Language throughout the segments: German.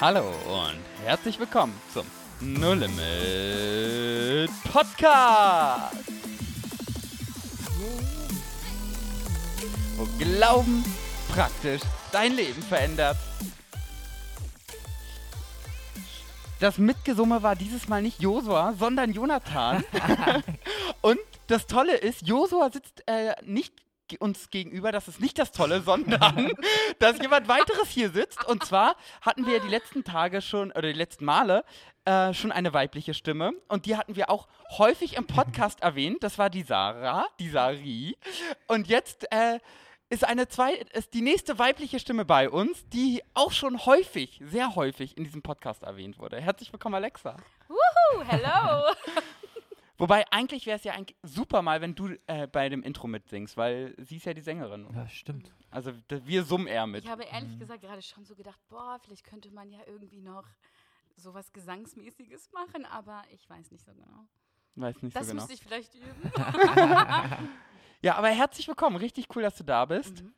Hallo und herzlich willkommen zum No Limit Podcast. Wo Glauben praktisch dein Leben verändert. Das Mitgesumme war dieses Mal nicht Josua, sondern Jonathan. und das Tolle ist, Josua sitzt äh, nicht uns gegenüber, das ist nicht das Tolle, sondern dass jemand weiteres hier sitzt. Und zwar hatten wir die letzten Tage schon, oder die letzten Male, äh, schon eine weibliche Stimme. Und die hatten wir auch häufig im Podcast erwähnt. Das war die Sarah, die Sari. Und jetzt äh, ist eine zwei, ist die nächste weibliche Stimme bei uns, die auch schon häufig, sehr häufig in diesem Podcast erwähnt wurde. Herzlich willkommen, Alexa. Wuhu, hello. Wobei eigentlich wäre es ja eigentlich super mal, wenn du äh, bei dem Intro mitsingst, weil sie ist ja die Sängerin. Ja, stimmt. Also wir summen eher mit. Ich habe ehrlich gesagt gerade schon so gedacht, boah, vielleicht könnte man ja irgendwie noch sowas Gesangsmäßiges machen, aber ich weiß nicht so genau. Weiß nicht Das so genau. müsste ich vielleicht üben. Ja, aber herzlich willkommen. Richtig cool, dass du da bist. Mhm.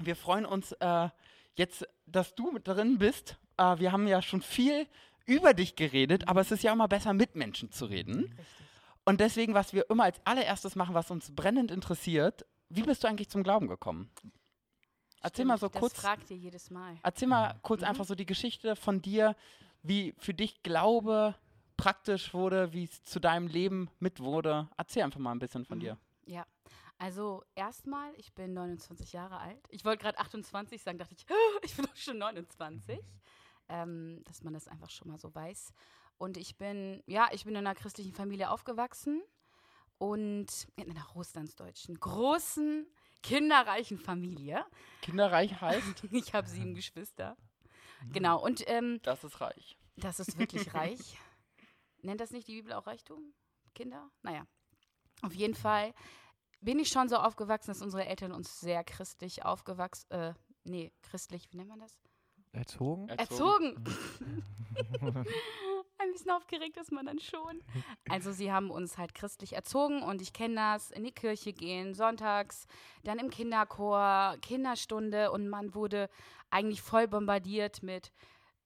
Wir freuen uns äh, jetzt, dass du mit drin bist. Äh, wir haben ja schon viel über dich geredet, aber es ist ja immer besser, mit Menschen zu reden. Richtig. Und deswegen, was wir immer als allererstes machen, was uns brennend interessiert, wie bist du eigentlich zum Glauben gekommen? Erzähl mal so kurz. Das fragt ihr jedes Mal. Erzähl mal kurz Mhm. einfach so die Geschichte von dir, wie für dich Glaube praktisch wurde, wie es zu deinem Leben mit wurde. Erzähl einfach mal ein bisschen von Mhm. dir. Ja, also erstmal, ich bin 29 Jahre alt. Ich wollte gerade 28 sagen, dachte ich, "Oh, ich bin doch schon 29. Ähm, dass man das einfach schon mal so weiß. Und ich bin, ja, ich bin in einer christlichen Familie aufgewachsen und in einer russlandsdeutschen, großen, kinderreichen Familie. Kinderreich heißt, Ich habe sieben Geschwister. Genau, und ähm, das ist reich. das ist wirklich reich. Nennt das nicht die Bibel auch Reichtum? Kinder? Naja. Auf jeden Fall bin ich schon so aufgewachsen, dass unsere Eltern uns sehr christlich aufgewachsen, äh, nee, christlich, wie nennt man das? Erzogen? Erzogen. Ein bisschen aufgeregt ist man dann schon. Also sie haben uns halt christlich erzogen und ich kenne das, in die Kirche gehen, sonntags, dann im Kinderchor, Kinderstunde und man wurde eigentlich voll bombardiert mit,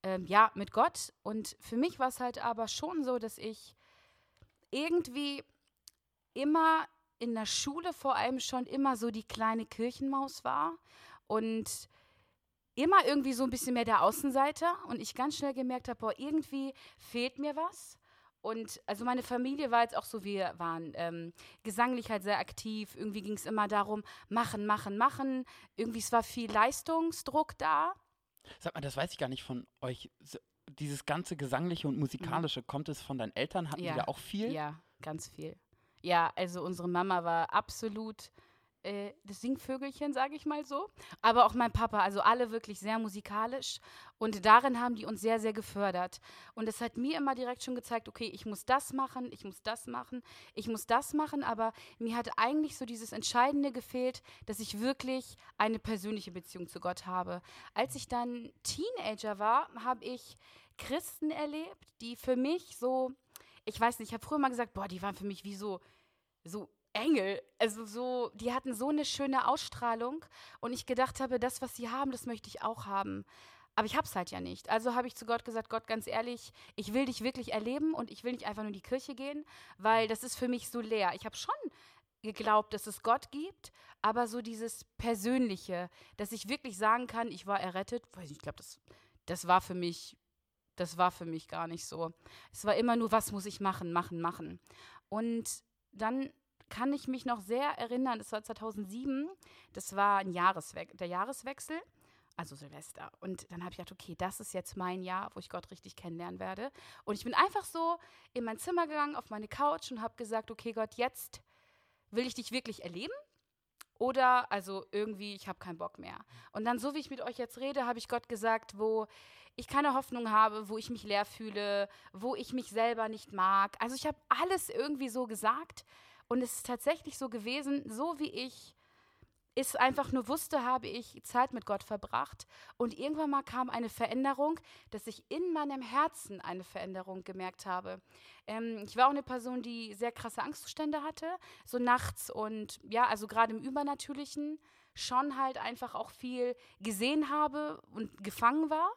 ähm, ja, mit Gott. Und für mich war es halt aber schon so, dass ich irgendwie immer in der Schule vor allem schon immer so die kleine Kirchenmaus war und immer irgendwie so ein bisschen mehr der Außenseiter und ich ganz schnell gemerkt habe, boah, irgendwie fehlt mir was. Und also meine Familie war jetzt auch so, wir waren ähm, gesanglich halt sehr aktiv. Irgendwie ging es immer darum, machen, machen, machen. Irgendwie es war viel Leistungsdruck da. Sag mal, das weiß ich gar nicht von euch. Dieses ganze Gesangliche und Musikalische, kommt es von deinen Eltern? Hatten Ja. die da auch viel? Ja, ganz viel. Ja, also unsere Mama war absolut äh, das Singvögelchen, sage ich mal so. Aber auch mein Papa, also alle wirklich sehr musikalisch. Und darin haben die uns sehr, sehr gefördert. Und es hat mir immer direkt schon gezeigt, okay, ich muss das machen, ich muss das machen, ich muss das machen. Aber mir hat eigentlich so dieses Entscheidende gefehlt, dass ich wirklich eine persönliche Beziehung zu Gott habe. Als ich dann Teenager war, habe ich Christen erlebt, die für mich so ich weiß nicht, ich habe früher mal gesagt, boah, die waren für mich wie so, so Engel. Also so, die hatten so eine schöne Ausstrahlung und ich gedacht habe, das, was sie haben, das möchte ich auch haben. Aber ich habe es halt ja nicht. Also habe ich zu Gott gesagt, Gott, ganz ehrlich, ich will dich wirklich erleben und ich will nicht einfach nur in die Kirche gehen, weil das ist für mich so leer. Ich habe schon geglaubt, dass es Gott gibt, aber so dieses Persönliche, dass ich wirklich sagen kann, ich war errettet, weiß nicht, ich glaube, das, das war für mich das war für mich gar nicht so. Es war immer nur, was muss ich machen, machen, machen. Und dann kann ich mich noch sehr erinnern, das war 2007, das war ein Jahreswe der Jahreswechsel, also Silvester. Und dann habe ich gedacht, okay, das ist jetzt mein Jahr, wo ich Gott richtig kennenlernen werde. Und ich bin einfach so in mein Zimmer gegangen, auf meine Couch und habe gesagt, okay, Gott, jetzt will ich dich wirklich erleben. Oder also irgendwie, ich habe keinen Bock mehr. Und dann, so wie ich mit euch jetzt rede, habe ich Gott gesagt, wo ich keine Hoffnung habe, wo ich mich leer fühle, wo ich mich selber nicht mag. Also ich habe alles irgendwie so gesagt und es ist tatsächlich so gewesen, so wie ich es einfach nur wusste, habe ich Zeit mit Gott verbracht und irgendwann mal kam eine Veränderung, dass ich in meinem Herzen eine Veränderung gemerkt habe. Ähm, ich war auch eine Person, die sehr krasse Angstzustände hatte, so nachts und ja, also gerade im Übernatürlichen schon halt einfach auch viel gesehen habe und gefangen war.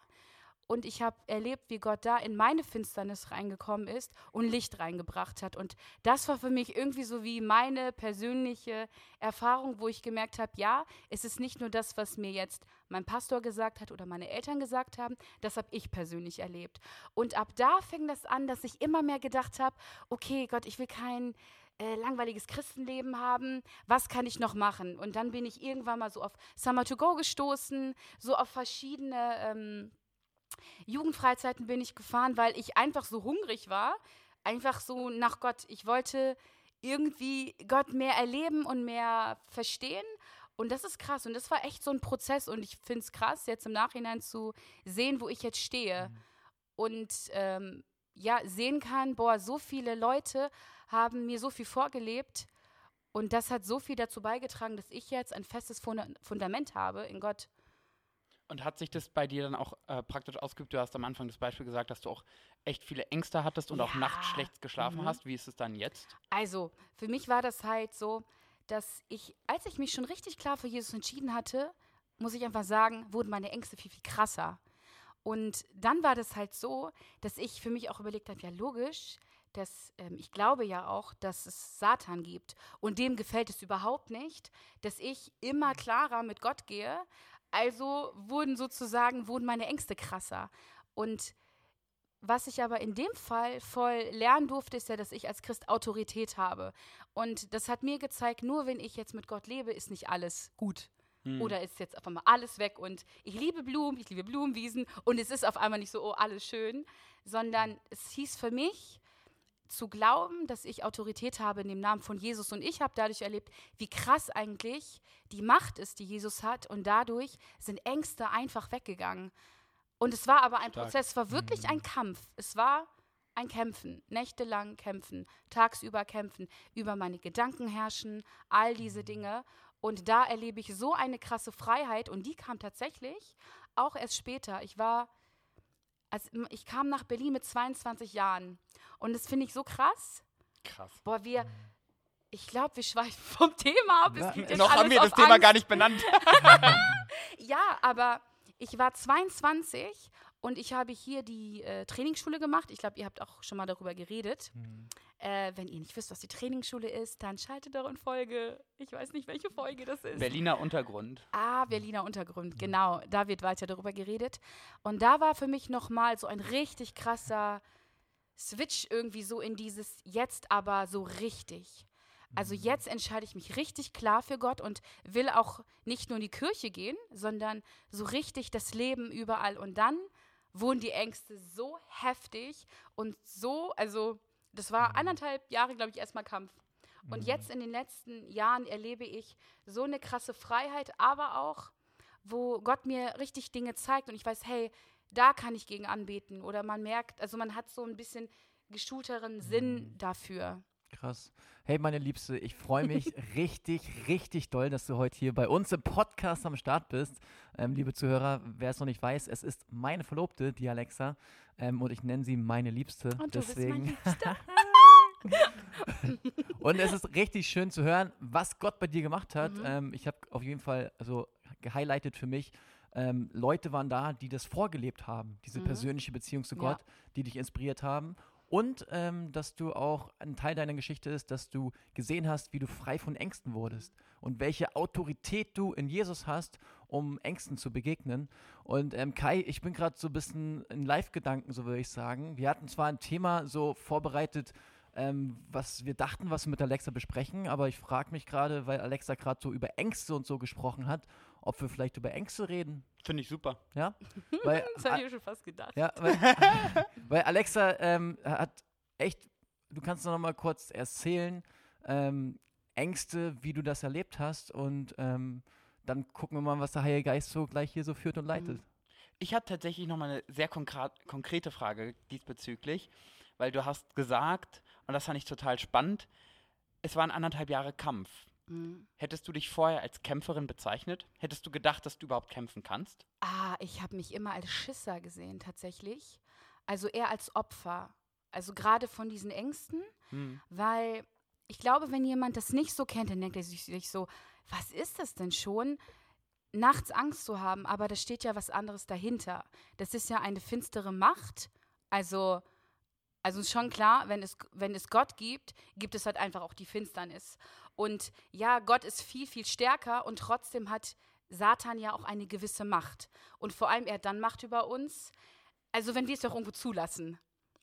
Und ich habe erlebt, wie Gott da in meine Finsternis reingekommen ist und Licht reingebracht hat. Und das war für mich irgendwie so wie meine persönliche Erfahrung, wo ich gemerkt habe, ja, es ist nicht nur das, was mir jetzt mein Pastor gesagt hat oder meine Eltern gesagt haben, das habe ich persönlich erlebt. Und ab da fing das an, dass ich immer mehr gedacht habe, okay, Gott, ich will kein äh, langweiliges Christenleben haben, was kann ich noch machen? Und dann bin ich irgendwann mal so auf Summer to Go gestoßen, so auf verschiedene ähm, Jugendfreizeiten bin ich gefahren, weil ich einfach so hungrig war, einfach so nach Gott. Ich wollte irgendwie Gott mehr erleben und mehr verstehen. Und das ist krass. Und das war echt so ein Prozess. Und ich finde es krass, jetzt im Nachhinein zu sehen, wo ich jetzt stehe. Mhm. Und ähm, ja, sehen kann, boah, so viele Leute haben mir so viel vorgelebt. Und das hat so viel dazu beigetragen, dass ich jetzt ein festes Fundament habe in Gott. Und hat sich das bei dir dann auch äh, praktisch ausgeübt? Du hast am Anfang das Beispiel gesagt, dass du auch echt viele Ängste hattest und ja. auch nachts schlecht geschlafen mhm. hast. Wie ist es dann jetzt? Also, für mich war das halt so, dass ich, als ich mich schon richtig klar für Jesus entschieden hatte, muss ich einfach sagen, wurden meine Ängste viel, viel krasser. Und dann war das halt so, dass ich für mich auch überlegt habe, ja logisch, dass ähm, ich glaube ja auch, dass es Satan gibt. Und dem gefällt es überhaupt nicht, dass ich immer klarer mit Gott gehe. Also wurden sozusagen, wurden meine Ängste krasser. Und was ich aber in dem Fall voll lernen durfte, ist ja, dass ich als Christ Autorität habe. Und das hat mir gezeigt, nur wenn ich jetzt mit Gott lebe, ist nicht alles gut. Hm. Oder ist jetzt auf einmal alles weg und ich liebe Blumen, ich liebe Blumenwiesen und es ist auf einmal nicht so, oh, alles schön, sondern es hieß für mich, zu glauben, dass ich Autorität habe in dem Namen von Jesus. Und ich habe dadurch erlebt, wie krass eigentlich die Macht ist, die Jesus hat. Und dadurch sind Ängste einfach weggegangen. Und es war aber ein Stark. Prozess, es war wirklich mhm. ein Kampf. Es war ein Kämpfen, nächtelang kämpfen, tagsüber kämpfen, über meine Gedanken herrschen, all diese mhm. Dinge. Und da erlebe ich so eine krasse Freiheit und die kam tatsächlich auch erst später. Ich war also ich kam nach Berlin mit 22 Jahren und das finde ich so krass. Krass. Boah, wir, ich glaube, wir schweifen vom Thema ab. Ja, noch haben wir das Thema gar nicht benannt. ja, aber ich war 22 und ich habe hier die äh, Trainingsschule gemacht. Ich glaube, ihr habt auch schon mal darüber geredet. Mhm. Äh, wenn ihr nicht wisst, was die Trainingsschule ist, dann schaltet doch in Folge. Ich weiß nicht, welche Folge das ist. Berliner Untergrund. Ah, Berliner Untergrund, genau. Da wird weiter darüber geredet. Und da war für mich nochmal so ein richtig krasser Switch irgendwie so in dieses Jetzt aber so richtig. Also mhm. jetzt entscheide ich mich richtig klar für Gott und will auch nicht nur in die Kirche gehen, sondern so richtig das Leben überall. Und dann wurden die Ängste so heftig und so, also das war anderthalb Jahre, glaube ich, erstmal Kampf. Und mhm. jetzt in den letzten Jahren erlebe ich so eine krasse Freiheit, aber auch, wo Gott mir richtig Dinge zeigt und ich weiß, hey, da kann ich gegen anbeten. Oder man merkt, also man hat so ein bisschen geschulteren Sinn mhm. dafür. Krass. Hey, meine Liebste, ich freue mich richtig, richtig doll, dass du heute hier bei uns im Podcast am Start bist. Ähm, liebe Zuhörer, wer es noch nicht weiß, es ist meine Verlobte, die Alexa, ähm, und ich nenne sie meine Liebste. Und du deswegen. Bist mein und es ist richtig schön zu hören, was Gott bei dir gemacht hat. Mhm. Ähm, ich habe auf jeden Fall also gehighlightet für mich, ähm, Leute waren da, die das vorgelebt haben, diese mhm. persönliche Beziehung zu Gott, ja. die dich inspiriert haben. Und ähm, dass du auch ein Teil deiner Geschichte ist, dass du gesehen hast, wie du frei von Ängsten wurdest und welche Autorität du in Jesus hast, um Ängsten zu begegnen. Und ähm, Kai, ich bin gerade so ein bisschen in Live-Gedanken, so würde ich sagen. Wir hatten zwar ein Thema so vorbereitet, ähm, was wir dachten, was wir mit Alexa besprechen, aber ich frage mich gerade, weil Alexa gerade so über Ängste und so gesprochen hat, ob wir vielleicht über Ängste reden. Finde ich super. Ja? Weil, das habe ich mir schon fast gedacht. Ja, weil, weil Alexa ähm, hat echt, du kannst noch mal kurz erzählen, ähm, Ängste, wie du das erlebt hast und ähm, dann gucken wir mal, was der Heilige Geist so gleich hier so führt und leitet. Mhm. Ich habe tatsächlich noch mal eine sehr konkrete Frage diesbezüglich, weil du hast gesagt, und das fand ich total spannend, es waren anderthalb Jahre Kampf. Mhm. Hättest du dich vorher als Kämpferin bezeichnet? Hättest du gedacht, dass du überhaupt kämpfen kannst? Ah, ich habe mich immer als Schisser gesehen, tatsächlich. Also eher als Opfer. Also gerade von diesen Ängsten, mhm. weil ich glaube, wenn jemand das nicht so kennt, dann denkt er sich so, was ist das denn schon? nachts Angst zu haben, aber da steht ja was anderes dahinter. Das ist ja eine finstere Macht. Also, also ist schon klar, wenn es, wenn es Gott gibt, gibt es halt einfach auch die Finsternis. Und ja, Gott ist viel, viel stärker und trotzdem hat Satan ja auch eine gewisse Macht. Und vor allem, er hat dann Macht über uns. Also, wenn wir es doch irgendwo zulassen.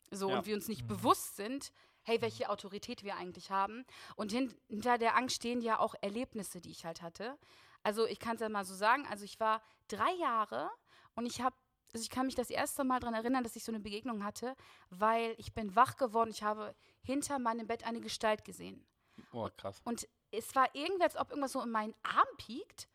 So, Ja. und wir uns nicht bewusst sind, hey, welche Autorität wir eigentlich haben. Und hin, hinter der Angst stehen ja auch Erlebnisse, die ich halt hatte. Also, ich kann es ja mal so sagen. Also, ich war drei Jahre und ich habe, also ich kann mich das erste Mal daran erinnern, dass ich so eine Begegnung hatte, weil ich bin wach geworden. Ich habe hinter meinem Bett eine Gestalt gesehen. Oh, krass. Und es war irgendwie, als ob irgendwas so in meinen Arm piekt.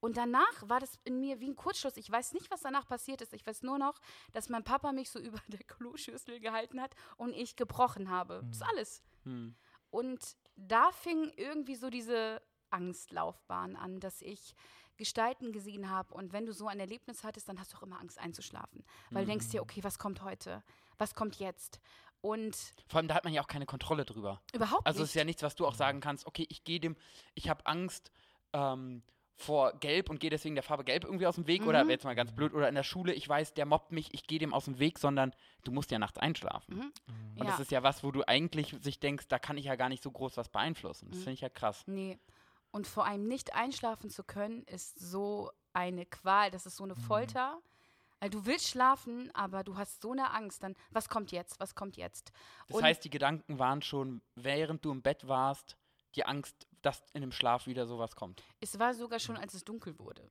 Und danach war das in mir wie ein Kurzschluss. Ich weiß nicht, was danach passiert ist. Ich weiß nur noch, dass mein Papa mich so über der Kloschüssel gehalten hat und ich gebrochen habe. Das ist alles. Hm. Und da fing irgendwie so diese Angstlaufbahn an, dass ich Gestalten gesehen habe. Und wenn du so ein Erlebnis hattest, dann hast du auch immer Angst einzuschlafen. Weil du denkst dir, okay, was kommt heute? Was kommt jetzt? Und Vor allem, da hat man ja auch keine Kontrolle drüber. überhaupt Also es nicht. ist ja nichts, was du auch sagen kannst, okay, ich gehe dem, ich habe Angst ähm, vor Gelb und gehe deswegen der Farbe Gelb irgendwie aus dem Weg oder Mhm. jetzt mal ganz blöd, oder in der Schule, ich weiß, der mobbt mich, ich gehe dem aus dem Weg, sondern du musst ja nachts einschlafen. Mhm. Und ja. das ist ja was, wo du eigentlich sich denkst, da kann ich ja gar nicht so groß was beeinflussen. Das Mhm. finde ich ja krass. Nee. Und vor allem nicht einschlafen zu können, ist so eine Qual. Das ist so eine Folter. Weil du willst schlafen, aber du hast so eine Angst. Dann, was kommt jetzt? Was kommt jetzt? Das Und- heißt, die Gedanken waren schon, während du im Bett warst, die Angst, dass in dem Schlaf wieder sowas kommt. Es war sogar schon, als es dunkel wurde.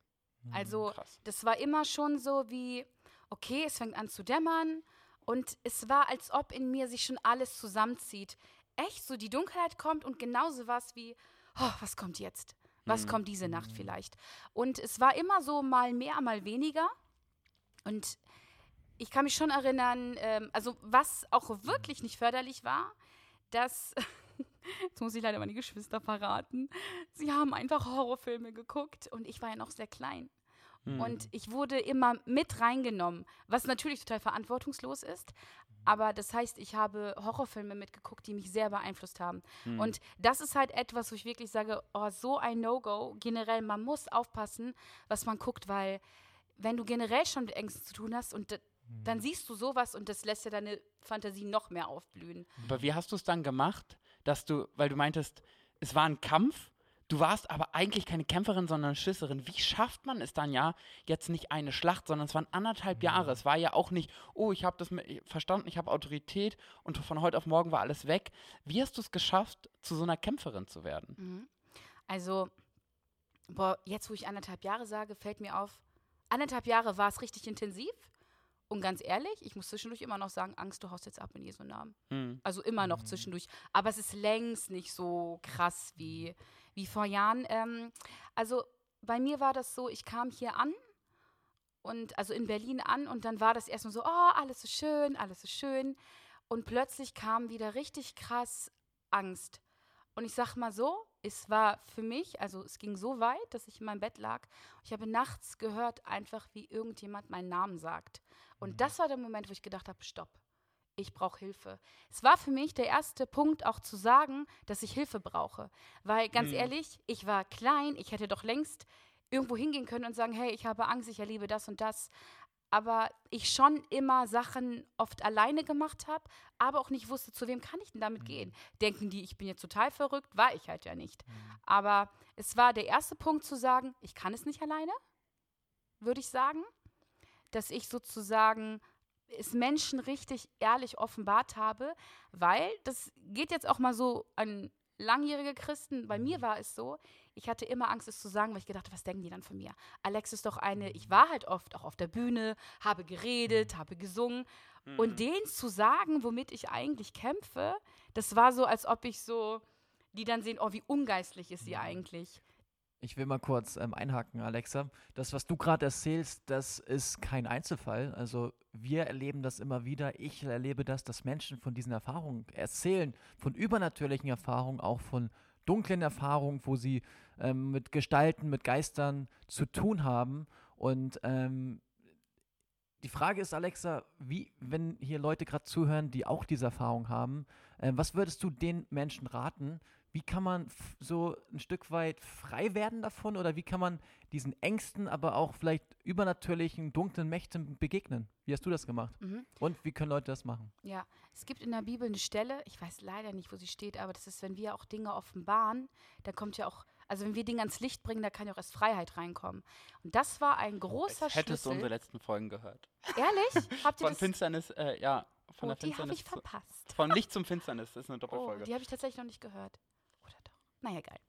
Also, Krass. das war immer schon so wie, okay, es fängt an zu dämmern. Und es war, als ob in mir sich schon alles zusammenzieht. Echt, so die Dunkelheit kommt und genauso war es wie, oh, was kommt jetzt? Was Mhm. kommt diese Nacht vielleicht? Und es war immer so mal mehr, mal weniger. Und ich kann mich schon erinnern, ähm, also was auch wirklich nicht förderlich war, dass, jetzt muss ich leider meine Geschwister verraten, sie haben einfach Horrorfilme geguckt und ich war ja noch sehr klein. Hm. Und ich wurde immer mit reingenommen, was natürlich total verantwortungslos ist. Aber das heißt, ich habe Horrorfilme mitgeguckt, die mich sehr beeinflusst haben. Hm. Und das ist halt etwas, wo ich wirklich sage, oh, so ein No-Go. Generell, man muss aufpassen, was man guckt, weil wenn du generell schon mit Ängsten zu tun hast und d- dann siehst du sowas und das lässt ja deine Fantasie noch mehr aufblühen. Aber wie hast du es dann gemacht, dass du, weil du meintest, es war ein Kampf, du warst aber eigentlich keine Kämpferin, sondern Schisserin. Wie schafft man es dann ja, jetzt nicht eine Schlacht, sondern es waren anderthalb Jahre. Es war ja auch nicht, oh, ich habe das mit, verstanden, ich habe Autorität und von heute auf morgen war alles weg. Wie hast du es geschafft, zu so einer Kämpferin zu werden? Mhm. Also, boah, jetzt wo ich anderthalb Jahre sage, fällt mir auf, anderthalb Jahre war es richtig intensiv. Und ganz ehrlich, ich muss zwischendurch immer noch sagen, Angst, du haust jetzt ab in Jesu Namen. Hm. Also immer noch zwischendurch. Aber es ist längst nicht so krass wie, wie vor Jahren. Ähm, also bei mir war das so, ich kam hier an und also in Berlin an und dann war das erstmal so, oh, alles so schön, alles so schön. Und plötzlich kam wieder richtig krass Angst. Und ich sag mal so, es war für mich, also es ging so weit, dass ich in meinem Bett lag. Ich habe nachts gehört, einfach wie irgendjemand meinen Namen sagt. Und das war der Moment, wo ich gedacht habe, stopp ich brauche Hilfe. Es war für mich der erste Punkt, auch zu sagen, dass ich Hilfe brauche. Weil ganz Mhm. ehrlich, ich war klein, ich hätte doch längst irgendwo hingehen können und sagen, hey, ich habe Angst, ich erlebe das und das. Aber ich schon immer Sachen oft alleine gemacht habe, aber auch nicht wusste, zu wem kann ich denn damit gehen. Denken die, ich bin jetzt total verrückt, war ich halt ja nicht. Aber es war der erste Punkt zu sagen, ich kann es nicht alleine, würde ich sagen. Dass ich sozusagen es Menschen richtig ehrlich offenbart habe, weil das geht jetzt auch mal so an langjährige Christen. Bei mir war es so, ich hatte immer Angst, es zu sagen, weil ich gedacht, was denken die dann von mir? Alex ist doch eine, ich war halt oft auch auf der Bühne, habe geredet, habe gesungen. Und denen zu sagen, womit ich eigentlich kämpfe, das war so, als ob ich so, die dann sehen, oh, wie ungeistlich ist sie eigentlich. Ich will mal kurz ähm, einhaken, Alexa. Das, was du gerade erzählst, das ist kein Einzelfall. Also wir erleben das immer wieder. Ich erlebe das, dass Menschen von diesen Erfahrungen erzählen, von übernatürlichen Erfahrungen, auch von dunklen Erfahrungen, wo sie ähm, mit Gestalten, mit Geistern zu tun haben. Und ähm, die Frage ist, Alexa, wie, wenn hier Leute gerade zuhören, die auch diese Erfahrung haben, äh, was würdest du den Menschen raten, wie kann man so ein Stück weit frei werden davon oder wie kann man diesen Ängsten, aber auch vielleicht übernatürlichen, dunklen Mächten begegnen? Wie hast du das gemacht? Mhm. Und wie können Leute das machen? Ja, es gibt in der Bibel eine Stelle, ich weiß leider nicht, wo sie steht, aber das ist, wenn wir auch Dinge offenbaren, da kommt ja auch, also wenn wir Dinge ans Licht bringen, da kann ja auch erst Freiheit reinkommen. Und das war ein großer Als hättest du Schlüssel. unsere letzten Folgen gehört. Ehrlich? Habt ihr Von das? Finsternis, äh, ja, von oh, der die habe Finsternis. ich zu, verpasst. von Licht zum Finsternis, das ist eine Oh, Doppelfolge. die habe ich tatsächlich noch nicht gehört. Naja, geil.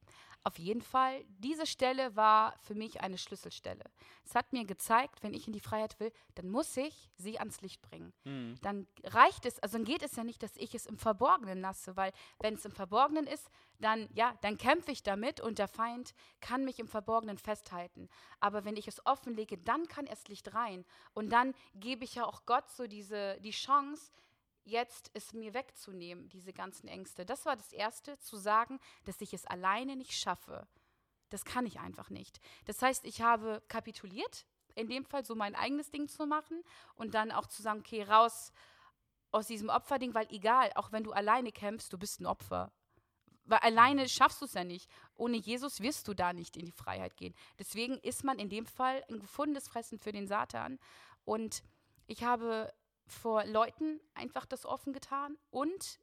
Auf jeden Fall, diese Stelle war für mich eine Schlüsselstelle. Es hat mir gezeigt, wenn ich in die Freiheit will, dann muss ich sie ans Licht bringen. Hm. Dann reicht es, also dann geht es ja nicht, dass ich es im Verborgenen lasse, weil wenn es im Verborgenen ist, dann ja, dann kämpfe ich damit und der Feind kann mich im Verborgenen festhalten. Aber wenn ich es offenlege, dann kann erst Licht rein und dann gebe ich ja auch Gott so diese die Chance, jetzt es mir wegzunehmen, diese ganzen Ängste. Das war das Erste, zu sagen, dass ich es alleine nicht schaffe. Das kann ich einfach nicht. Das heißt, ich habe kapituliert, in dem Fall so mein eigenes Ding zu machen und dann auch zu sagen, okay, raus aus diesem Opferding, weil egal, auch wenn du alleine kämpfst, du bist ein Opfer. Weil alleine schaffst du es ja nicht. Ohne Jesus wirst du da nicht in die Freiheit gehen. Deswegen ist man in dem Fall ein gefundenes Fressen für den Satan. Und ich habe vor Leuten einfach das offen getan und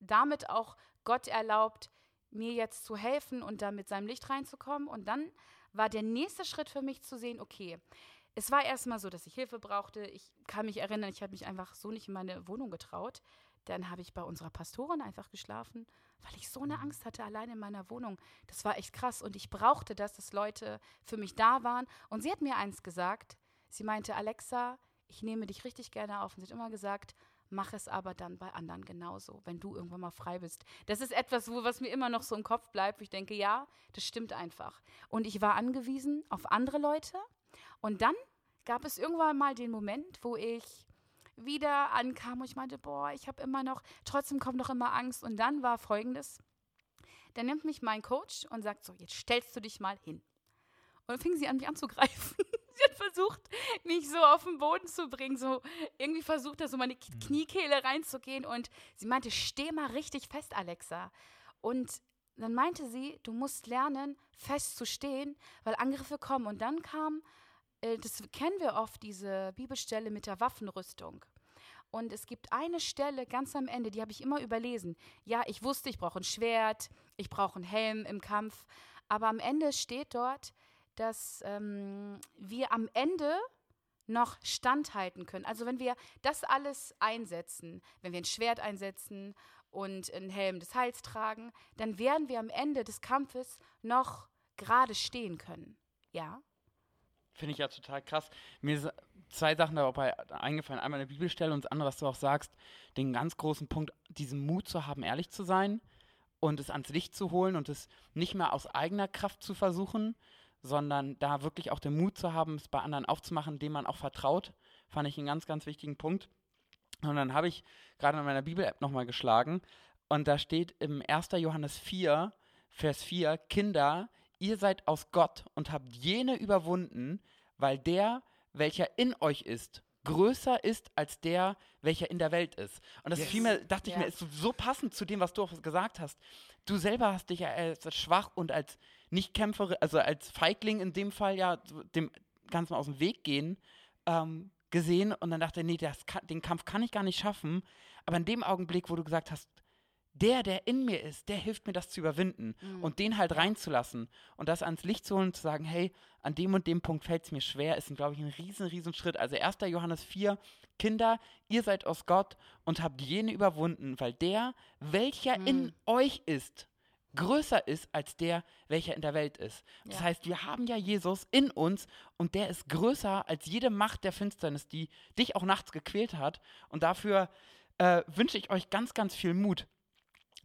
damit auch Gott erlaubt, mir jetzt zu helfen und da mit seinem Licht reinzukommen. Und dann war der nächste Schritt für mich zu sehen, okay, es war erstmal so, dass ich Hilfe brauchte. Ich kann mich erinnern, ich habe mich einfach so nicht in meine Wohnung getraut. Dann habe ich bei unserer Pastorin einfach geschlafen, weil ich so eine Angst hatte, alleine in meiner Wohnung. Das war echt krass. Und ich brauchte das, dass Leute für mich da waren. Und sie hat mir eins gesagt. Sie meinte, Alexa, ich nehme dich richtig gerne auf. Und sie hat immer gesagt, mach es aber dann bei anderen genauso, wenn du irgendwann mal frei bist. Das ist etwas, wo, was mir immer noch so im Kopf bleibt, ich denke, ja, das stimmt einfach. Und ich war angewiesen auf andere Leute. Und dann gab es irgendwann mal den Moment, wo ich wieder ankam und ich meinte, boah, ich habe immer noch, trotzdem kommt noch immer Angst. Und dann war folgendes, dann nimmt mich mein Coach und sagt so, jetzt stellst du dich mal hin. Und dann fing sie an, mich anzugreifen. versucht, mich so auf den Boden zu bringen, so irgendwie versucht, da so meine K- Kniekehle reinzugehen. Und sie meinte, steh mal richtig fest, Alexa. Und dann meinte sie, du musst lernen, fest zu stehen, weil Angriffe kommen. Und dann kam, äh, das kennen wir oft, diese Bibelstelle mit der Waffenrüstung. Und es gibt eine Stelle ganz am Ende, die habe ich immer überlesen. Ja, ich wusste, ich brauche ein Schwert, ich brauche einen Helm im Kampf. Aber am Ende steht dort, dass ähm, wir am Ende noch standhalten können. Also wenn wir das alles einsetzen, wenn wir ein Schwert einsetzen und einen Helm des Heils tragen, dann werden wir am Ende des Kampfes noch gerade stehen können. Ja? Finde ich ja total krass. Mir sind zwei Sachen dabei eingefallen. Einmal eine Bibelstelle und das andere, was du auch sagst, den ganz großen Punkt, diesen Mut zu haben, ehrlich zu sein und es ans Licht zu holen und es nicht mehr aus eigener Kraft zu versuchen, sondern da wirklich auch den Mut zu haben, es bei anderen aufzumachen, dem man auch vertraut, fand ich einen ganz, ganz wichtigen Punkt. Und dann habe ich gerade in meiner Bibel-App nochmal geschlagen und da steht im 1. Johannes 4, Vers 4, Kinder, ihr seid aus Gott und habt jene überwunden, weil der, welcher in euch ist, größer ist als der, welcher in der Welt ist. Und das Yes. fiel mir, dachte ich Ja. mir, ist so, so passend zu dem, was du auch gesagt hast. Du selber hast dich ja als schwach und als Nichtkämpferin, also als Feigling in dem Fall ja dem Ganzen aus dem Weg gehen, ähm, gesehen und dann dachte, nee, das kann, den Kampf kann ich gar nicht schaffen. Aber in dem Augenblick, wo du gesagt hast, der, der in mir ist, der hilft mir, das zu überwinden Mhm. und den halt reinzulassen und das ans Licht zu holen und zu sagen, hey, an dem und dem Punkt fällt es mir schwer, ist, glaube ich, ein riesen, riesen Schritt. Also 1. Johannes 4, Kinder, ihr seid aus Gott und habt jene überwunden, weil der, welcher in Mhm. euch ist, größer ist als der, welcher in der Welt ist. Das Ja. heißt, wir haben ja Jesus in uns und der ist größer als jede Macht der Finsternis, die dich auch nachts gequält hat. Und dafür äh, wünsche ich euch ganz, ganz viel Mut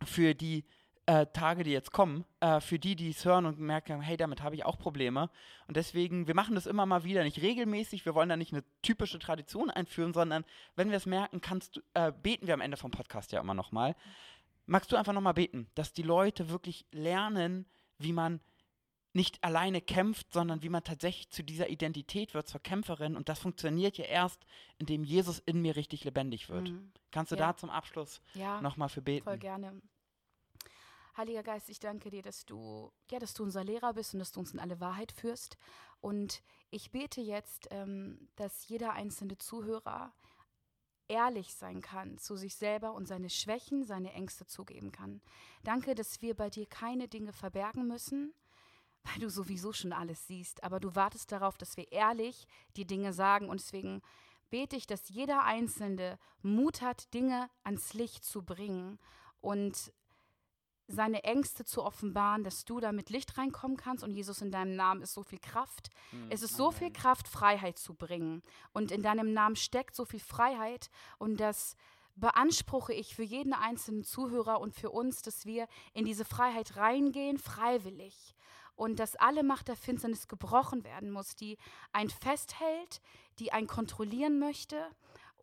für die äh, Tage, die jetzt kommen, äh, für die, die es hören und merken, hey, damit habe ich auch Probleme. Und deswegen, wir machen das immer mal wieder, nicht regelmäßig, wir wollen da nicht eine typische Tradition einführen, sondern wenn wir es merken, kannst du, äh, beten wir am Ende vom Podcast ja immer nochmal. Magst du einfach nochmal beten, dass die Leute wirklich lernen, wie man nicht alleine kämpft, sondern wie man tatsächlich zu dieser Identität wird, zur Kämpferin. Und das funktioniert ja erst, indem Jesus in mir richtig lebendig wird. Mhm. Kannst du Ja. da zum Abschluss Ja. nochmal für beten? Voll gerne. Heiliger Geist, ich danke dir, dass du, ja, dass du unser Lehrer bist und dass du uns in alle Wahrheit führst. Und ich bete jetzt, ähm, dass jeder einzelne Zuhörer ehrlich sein kann zu sich selber und seine Schwächen, seine Ängste zugeben kann. Danke, dass wir bei dir keine Dinge verbergen müssen, weil du sowieso schon alles siehst, aber du wartest darauf, dass wir ehrlich die Dinge sagen und deswegen bete ich, dass jeder Einzelne Mut hat, Dinge ans Licht zu bringen und seine Ängste zu offenbaren, dass du da mit Licht reinkommen kannst. Und Jesus, in deinem Namen ist so viel Kraft. Hm, es ist so viel. Kraft, Freiheit zu bringen. Und in deinem Namen steckt so viel Freiheit. Und das beanspruche ich für jeden einzelnen Zuhörer und für uns, dass wir in diese Freiheit reingehen, freiwillig. Und dass alle Macht der Finsternis gebrochen werden muss, die einen festhält, die einen kontrollieren möchte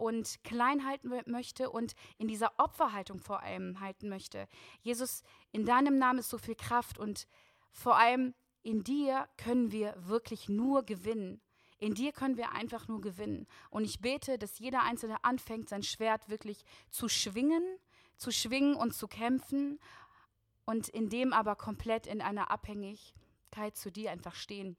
und klein halten mö- möchte und in dieser Opferhaltung vor allem halten möchte. Jesus, in deinem Namen ist so viel Kraft und vor allem in dir können wir wirklich nur gewinnen. In dir können wir einfach nur gewinnen. Und ich bete, dass jeder Einzelne anfängt, sein Schwert wirklich zu schwingen, zu schwingen und zu kämpfen und in dem aber komplett in einer Abhängigkeit zu dir einfach stehen.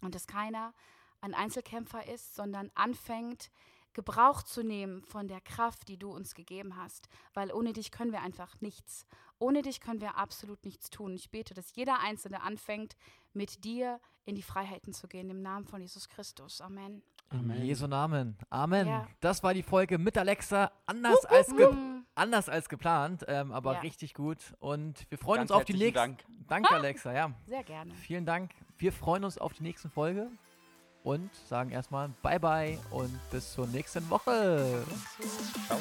Und dass keiner ein Einzelkämpfer ist, sondern anfängt, Gebrauch zu nehmen von der Kraft, die du uns gegeben hast. Weil ohne dich können wir einfach nichts. Ohne dich können wir absolut nichts tun. Ich bete, dass jeder Einzelne anfängt, mit dir in die Freiheiten zu gehen. Im Namen von Jesus Christus. Amen. In Amen. Jesu Namen. Amen. Ja. Das war die Folge mit Alexa. Anders, als, ge Mm. anders als geplant, ähm, aber Ja. richtig gut. Und wir freuen Ganz uns auf die nächste. Dank. Danke, Alexa. Ja, Sehr gerne. vielen Dank. Wir freuen uns auf die nächste Folge und sagen erstmal Bye bye und bis zur nächsten Woche. Ciao.